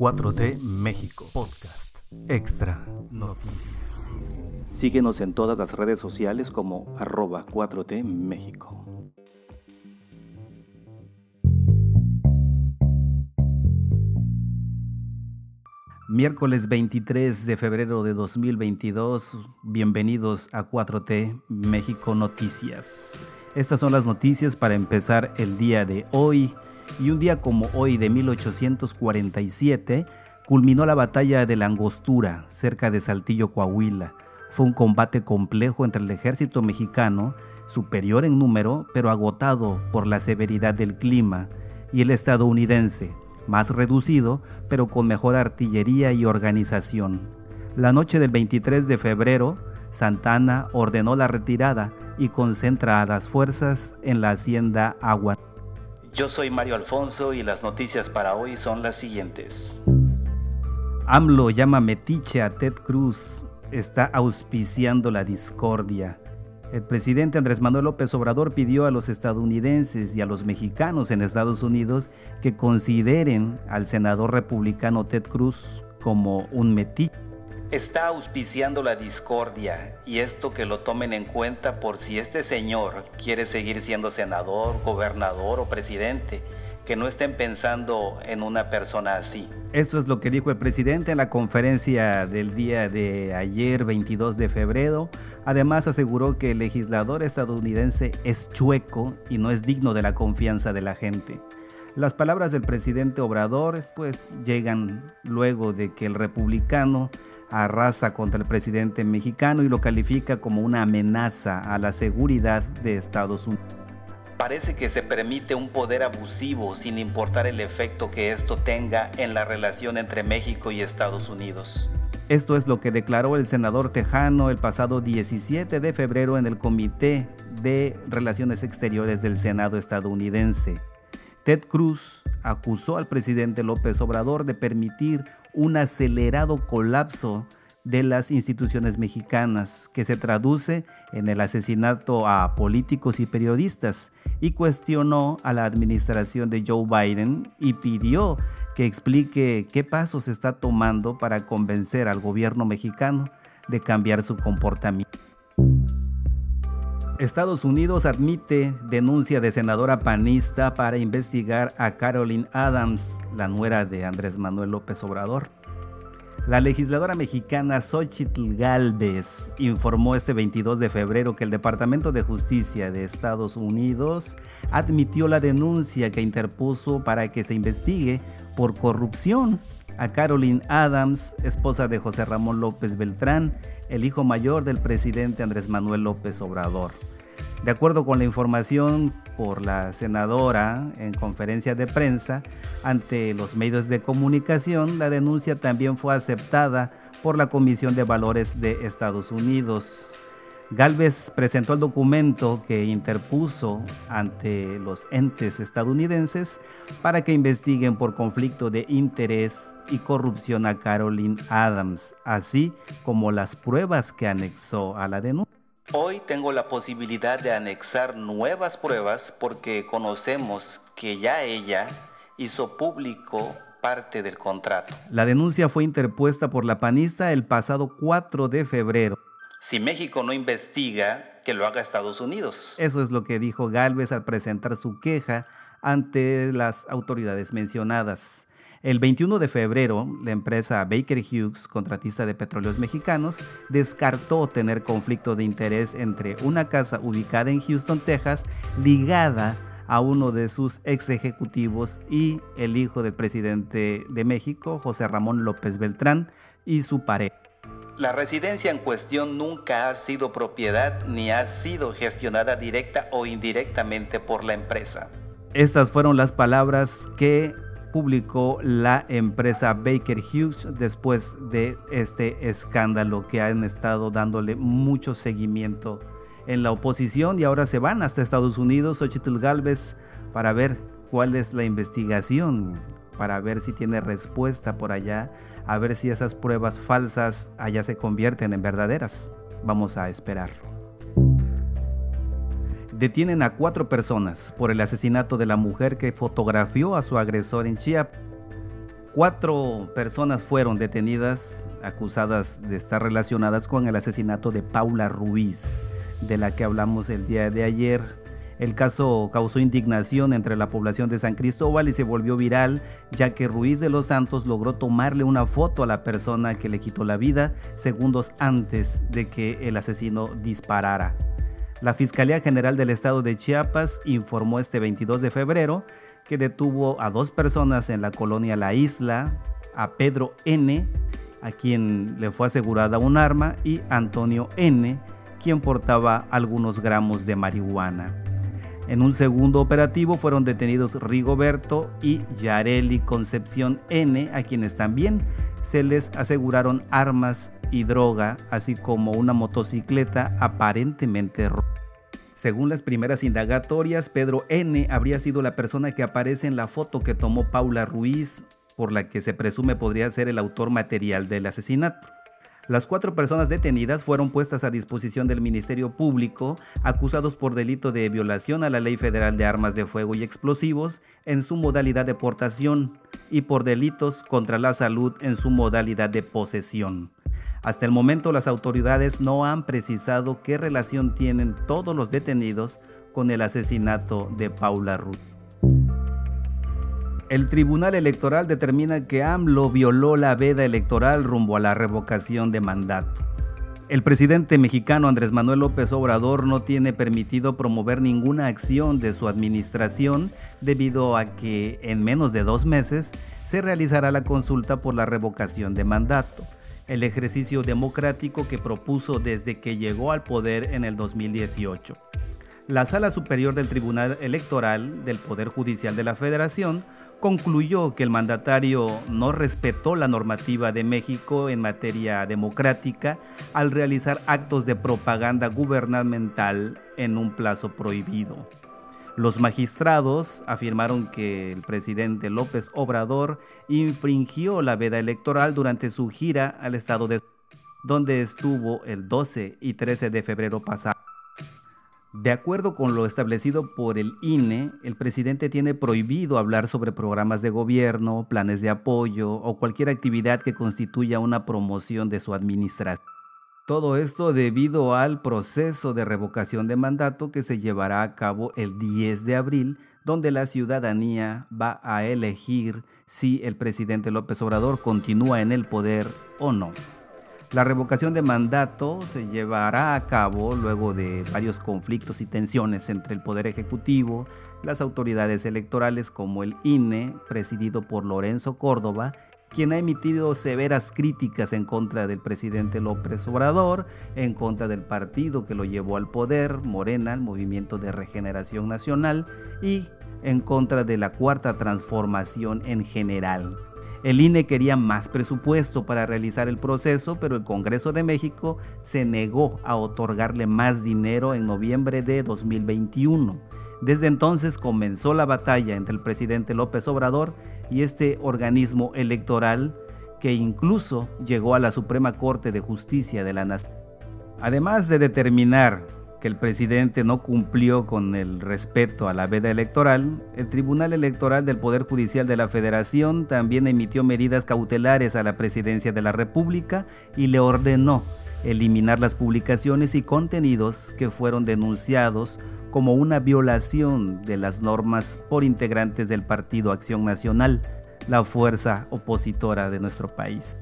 4T México Podcast Extra Noticias. Síguenos en todas las redes sociales como arroba 4T México. Miércoles 23 de febrero de 2022, bienvenidos a 4T México Noticias. Estas son las noticias para empezar el día de hoy. Y un día como hoy de 1847, culminó la batalla de la Angostura, cerca de Saltillo, Coahuila. Fue un combate complejo entre el ejército mexicano, superior en número, pero agotado por la severidad del clima, y el estadounidense, más reducido, pero con mejor artillería y organización. La noche del 23 de febrero, Santana ordenó la retirada y concentra a las fuerzas en la hacienda Agua. Yo soy Mario Alfonso y las noticias para hoy son las siguientes. AMLO llama metiche a Ted Cruz, está auspiciando la discordia. El presidente Andrés Manuel López Obrador pidió a los estadounidenses y a los mexicanos en Estados Unidos que consideren al senador republicano Ted Cruz como un metiche. Está auspiciando la discordia y esto que lo tomen en cuenta por si este señor quiere seguir siendo senador, gobernador o presidente que no estén pensando en una persona así. Esto es lo que dijo el presidente en la conferencia del día de ayer, 22 de febrero. Además aseguró que el legislador estadounidense es chueco y no es digno de la confianza de la gente. Las palabras del presidente Obrador pues llegan luego de que el republicano arrasa contra el presidente mexicano y lo califica como una amenaza a la seguridad de Estados Unidos. Parece que se permite un poder abusivo sin importar el efecto que esto tenga en la relación entre México y Estados Unidos. Esto es lo que declaró el senador tejano el pasado 17 de febrero en el Comité de Relaciones Exteriores del Senado estadounidense. Ted Cruz acusó al presidente López Obrador de permitir un acelerado colapso de las instituciones mexicanas, que se traduce en el asesinato a políticos y periodistas, y cuestionó a la administración de Joe Biden y pidió que explique qué pasos está tomando para convencer al gobierno mexicano de cambiar su comportamiento. Estados Unidos admite denuncia de senadora panista para investigar a Carolyn Adams, la nuera de Andrés Manuel López Obrador. La legisladora mexicana Xochitl Galvez informó este 22 de febrero que el Departamento de Justicia de Estados Unidos admitió la denuncia que interpuso para que se investigue por corrupción a Carolyn Adams, esposa de José Ramón López Beltrán, el hijo mayor del presidente Andrés Manuel López Obrador. De acuerdo con la información por la senadora en conferencia de prensa ante los medios de comunicación, la denuncia también fue aceptada por la Comisión de Valores de Estados Unidos. Galvez presentó el documento que interpuso ante los entes estadounidenses para que investiguen por conflicto de interés y corrupción a Caroline Adams, así como las pruebas que anexó a la denuncia. Hoy tengo la posibilidad de anexar nuevas pruebas porque conocemos que ya ella hizo público parte del contrato. La denuncia fue interpuesta por la panista el pasado 4 de febrero. Si México no investiga, que lo haga Estados Unidos. Eso es lo que dijo Galvez al presentar su queja ante las autoridades mencionadas. El 21 de febrero, la empresa Baker Hughes, contratista de petróleos mexicanos, descartó tener conflicto de interés entre una casa ubicada en Houston, Texas, ligada a uno de sus ex ejecutivos y el hijo del presidente de México, José Ramón López Beltrán, y su pareja. La residencia en cuestión nunca ha sido propiedad ni ha sido gestionada directa o indirectamente por la empresa. Estas fueron las palabras que publicó la empresa Baker Hughes después de este escándalo que han estado dándole mucho seguimiento en la oposición y ahora se van hasta Estados Unidos, Xochitl Galvez, para ver cuál es la investigación, para ver si tiene respuesta por allá, a ver si esas pruebas falsas allá se convierten en verdaderas. Vamos a esperarlo detienen a cuatro personas por el asesinato de la mujer que fotografió a su agresor en Chiapas. Cuatro personas fueron detenidas acusadas de estar relacionadas con el asesinato de Paula Ruiz, de la que hablamos el día de ayer. El caso causó indignación entre la población de San Cristóbal y se volvió viral, ya que Ruiz de los Santos logró tomarle una foto a la persona que le quitó la vida segundos antes de que el asesino disparara. La Fiscalía General del Estado de Chiapas informó este 22 de febrero que detuvo a dos personas en la colonia La Isla, a Pedro N., a quien le fue asegurada un arma, y Antonio N., quien portaba algunos gramos de marihuana. En un segundo operativo fueron detenidos Rigoberto y Yareli Concepción N, a quienes también se les aseguraron armas y droga, así como una motocicleta aparentemente robada. Según las primeras indagatorias, Pedro N. habría sido la persona que aparece en la foto que tomó Paula Ruiz, por la que se presume podría ser el autor material del asesinato. Las cuatro personas detenidas fueron puestas a disposición del Ministerio Público, acusados por delito de violación a la Ley Federal de Armas de Fuego y Explosivos en su modalidad de portación y por delitos contra la salud en su modalidad de posesión. Hasta el momento las autoridades no han precisado qué relación tienen todos los detenidos con el asesinato de Paula Ruth. El Tribunal Electoral determina que AMLO violó la veda electoral rumbo a la revocación de mandato. El presidente mexicano Andrés Manuel López Obrador no tiene permitido promover ninguna acción de su administración debido a que en menos de dos meses se realizará la consulta por la revocación de mandato el ejercicio democrático que propuso desde que llegó al poder en el 2018. La Sala Superior del Tribunal Electoral del Poder Judicial de la Federación concluyó que el mandatario no respetó la normativa de México en materia democrática al realizar actos de propaganda gubernamental en un plazo prohibido. Los magistrados afirmaron que el presidente López Obrador infringió la veda electoral durante su gira al estado de donde estuvo el 12 y 13 de febrero pasado. De acuerdo con lo establecido por el INE, el presidente tiene prohibido hablar sobre programas de gobierno, planes de apoyo o cualquier actividad que constituya una promoción de su administración. Todo esto debido al proceso de revocación de mandato que se llevará a cabo el 10 de abril, donde la ciudadanía va a elegir si el presidente López Obrador continúa en el poder o no. La revocación de mandato se llevará a cabo luego de varios conflictos y tensiones entre el Poder Ejecutivo, las autoridades electorales como el INE, presidido por Lorenzo Córdoba, quien ha emitido severas críticas en contra del presidente López Obrador, en contra del partido que lo llevó al poder, Morena, el Movimiento de Regeneración Nacional, y en contra de la cuarta transformación en general. El INE quería más presupuesto para realizar el proceso, pero el Congreso de México se negó a otorgarle más dinero en noviembre de 2021. Desde entonces comenzó la batalla entre el presidente López Obrador y este organismo electoral que incluso llegó a la Suprema Corte de Justicia de la Nación. Además de determinar que el presidente no cumplió con el respeto a la veda electoral, el Tribunal Electoral del Poder Judicial de la Federación también emitió medidas cautelares a la presidencia de la República y le ordenó eliminar las publicaciones y contenidos que fueron denunciados como una violación de las normas por integrantes del Partido Acción Nacional, la fuerza opositora de nuestro país.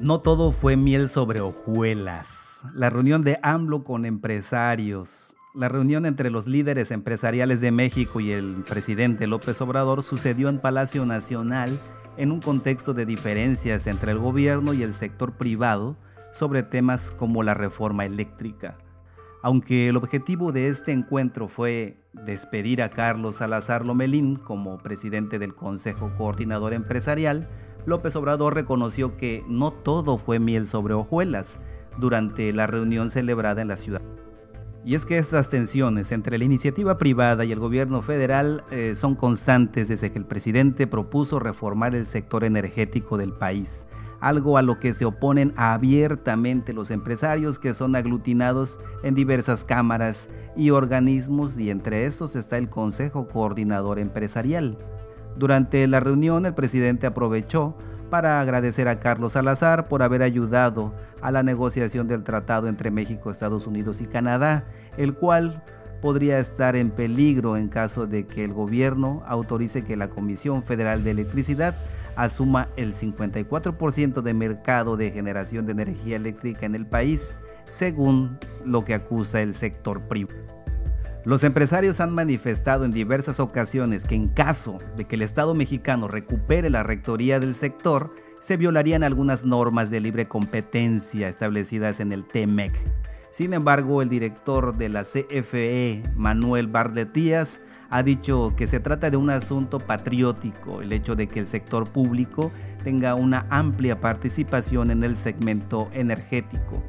No todo fue miel sobre hojuelas. La reunión de AMLO con empresarios, la reunión entre los líderes empresariales de México y el presidente López Obrador sucedió en Palacio Nacional en un contexto de diferencias entre el gobierno y el sector privado sobre temas como la reforma eléctrica. Aunque el objetivo de este encuentro fue despedir a Carlos Salazar Lomelín como presidente del Consejo Coordinador Empresarial, López Obrador reconoció que no todo fue miel sobre hojuelas durante la reunión celebrada en la ciudad. Y es que estas tensiones entre la iniciativa privada y el gobierno federal eh, son constantes desde que el presidente propuso reformar el sector energético del país algo a lo que se oponen abiertamente los empresarios que son aglutinados en diversas cámaras y organismos y entre estos está el Consejo Coordinador Empresarial. Durante la reunión el presidente aprovechó para agradecer a Carlos Salazar por haber ayudado a la negociación del tratado entre México, Estados Unidos y Canadá, el cual podría estar en peligro en caso de que el gobierno autorice que la Comisión Federal de Electricidad asuma el 54% de mercado de generación de energía eléctrica en el país, según lo que acusa el sector privado. Los empresarios han manifestado en diversas ocasiones que en caso de que el Estado mexicano recupere la rectoría del sector, se violarían algunas normas de libre competencia establecidas en el TEMEC. Sin embargo, el director de la CFE, Manuel Bardetías, ha dicho que se trata de un asunto patriótico, el hecho de que el sector público tenga una amplia participación en el segmento energético.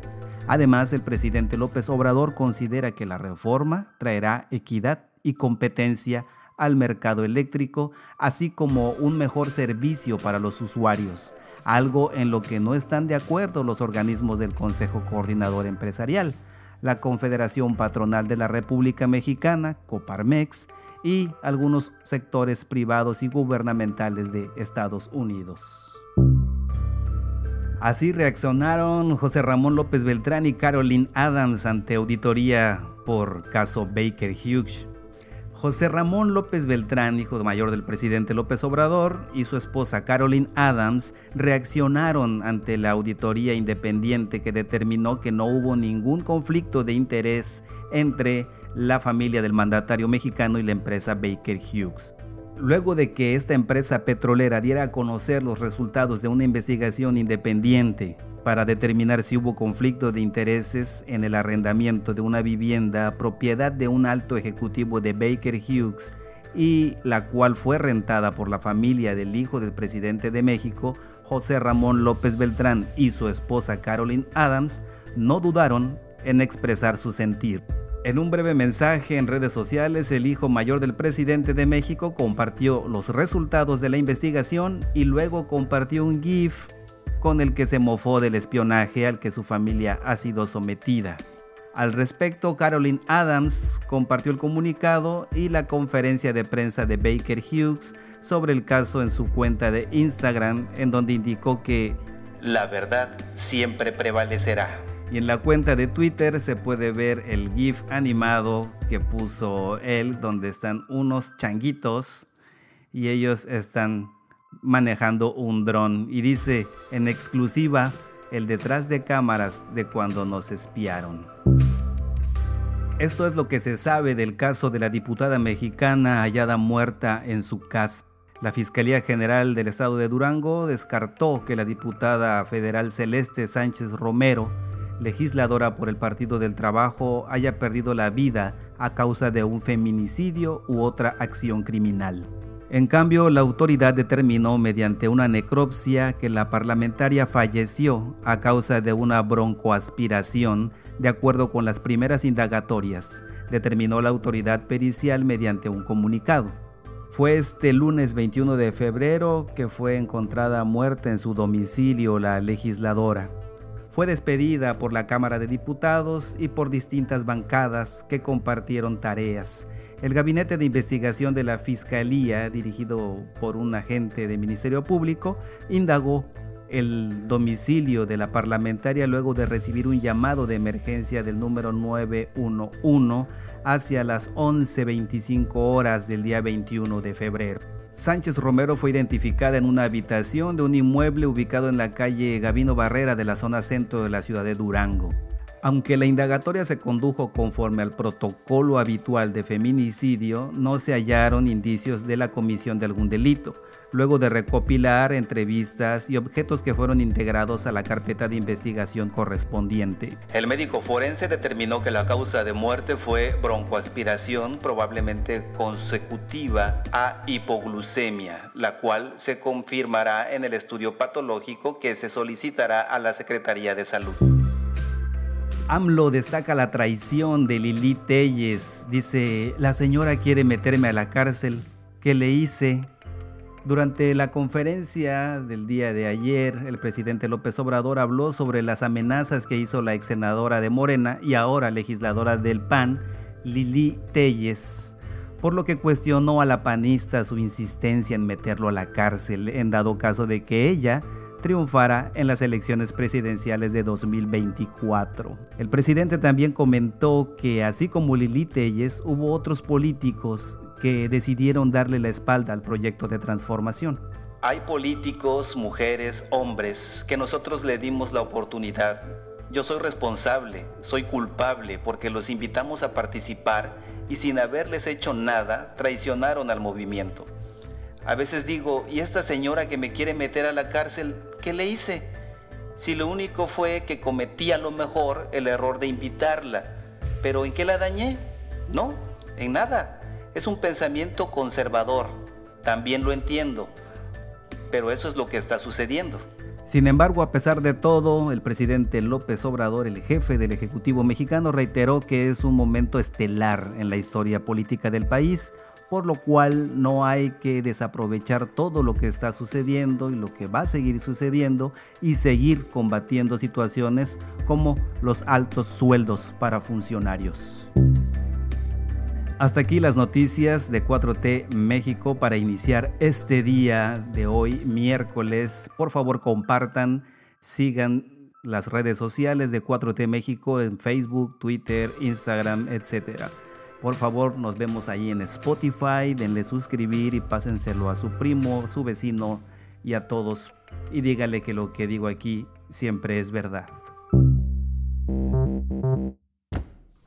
Además, el presidente López Obrador considera que la reforma traerá equidad y competencia al mercado eléctrico, así como un mejor servicio para los usuarios, algo en lo que no están de acuerdo los organismos del Consejo Coordinador Empresarial, la Confederación Patronal de la República Mexicana, Coparmex, y algunos sectores privados y gubernamentales de Estados Unidos. Así reaccionaron José Ramón López Beltrán y Caroline Adams ante auditoría por caso Baker Hughes. José Ramón López Beltrán, hijo mayor del presidente López Obrador, y su esposa Caroline Adams reaccionaron ante la auditoría independiente que determinó que no hubo ningún conflicto de interés entre la familia del mandatario mexicano y la empresa Baker Hughes. Luego de que esta empresa petrolera diera a conocer los resultados de una investigación independiente para determinar si hubo conflicto de intereses en el arrendamiento de una vivienda propiedad de un alto ejecutivo de Baker Hughes y la cual fue rentada por la familia del hijo del presidente de México, José Ramón López Beltrán y su esposa Caroline Adams, no dudaron en expresar su sentir. En un breve mensaje en redes sociales, el hijo mayor del presidente de México compartió los resultados de la investigación y luego compartió un GIF con el que se mofó del espionaje al que su familia ha sido sometida. Al respecto, Caroline Adams compartió el comunicado y la conferencia de prensa de Baker Hughes sobre el caso en su cuenta de Instagram, en donde indicó que la verdad siempre prevalecerá. Y en la cuenta de Twitter se puede ver el GIF animado que puso él, donde están unos changuitos y ellos están manejando un dron. Y dice en exclusiva el detrás de cámaras de cuando nos espiaron. Esto es lo que se sabe del caso de la diputada mexicana hallada muerta en su casa. La Fiscalía General del Estado de Durango descartó que la diputada federal Celeste Sánchez Romero legisladora por el Partido del Trabajo haya perdido la vida a causa de un feminicidio u otra acción criminal. En cambio, la autoridad determinó mediante una necropsia que la parlamentaria falleció a causa de una broncoaspiración, de acuerdo con las primeras indagatorias, determinó la autoridad pericial mediante un comunicado. Fue este lunes 21 de febrero que fue encontrada muerta en su domicilio la legisladora fue despedida por la Cámara de Diputados y por distintas bancadas que compartieron tareas. El gabinete de investigación de la Fiscalía, dirigido por un agente del Ministerio Público, indagó el domicilio de la parlamentaria luego de recibir un llamado de emergencia del número 911 hacia las 11.25 horas del día 21 de febrero. Sánchez Romero fue identificada en una habitación de un inmueble ubicado en la calle Gavino Barrera de la zona centro de la ciudad de Durango. Aunque la indagatoria se condujo conforme al protocolo habitual de feminicidio, no se hallaron indicios de la comisión de algún delito luego de recopilar entrevistas y objetos que fueron integrados a la carpeta de investigación correspondiente. El médico forense determinó que la causa de muerte fue broncoaspiración probablemente consecutiva a hipoglucemia, la cual se confirmará en el estudio patológico que se solicitará a la Secretaría de Salud. AMLO destaca la traición de Lili Telles. Dice, la señora quiere meterme a la cárcel. ¿Qué le hice? Durante la conferencia del día de ayer, el presidente López Obrador habló sobre las amenazas que hizo la ex senadora de Morena y ahora legisladora del PAN, Lili Telles, por lo que cuestionó a la panista su insistencia en meterlo a la cárcel en dado caso de que ella triunfara en las elecciones presidenciales de 2024. El presidente también comentó que así como Lili Telles, hubo otros políticos que decidieron darle la espalda al proyecto de transformación. Hay políticos, mujeres, hombres, que nosotros le dimos la oportunidad. Yo soy responsable, soy culpable porque los invitamos a participar y sin haberles hecho nada, traicionaron al movimiento. A veces digo, ¿y esta señora que me quiere meter a la cárcel, qué le hice? Si lo único fue que cometí a lo mejor el error de invitarla, pero ¿en qué la dañé? No, en nada. Es un pensamiento conservador, también lo entiendo, pero eso es lo que está sucediendo. Sin embargo, a pesar de todo, el presidente López Obrador, el jefe del Ejecutivo mexicano, reiteró que es un momento estelar en la historia política del país, por lo cual no hay que desaprovechar todo lo que está sucediendo y lo que va a seguir sucediendo y seguir combatiendo situaciones como los altos sueldos para funcionarios. Hasta aquí las noticias de 4T México para iniciar este día de hoy, miércoles. Por favor, compartan, sigan las redes sociales de 4T México en Facebook, Twitter, Instagram, etcétera. Por favor, nos vemos ahí en Spotify, denle suscribir y pásenselo a su primo, su vecino y a todos. Y dígale que lo que digo aquí siempre es verdad.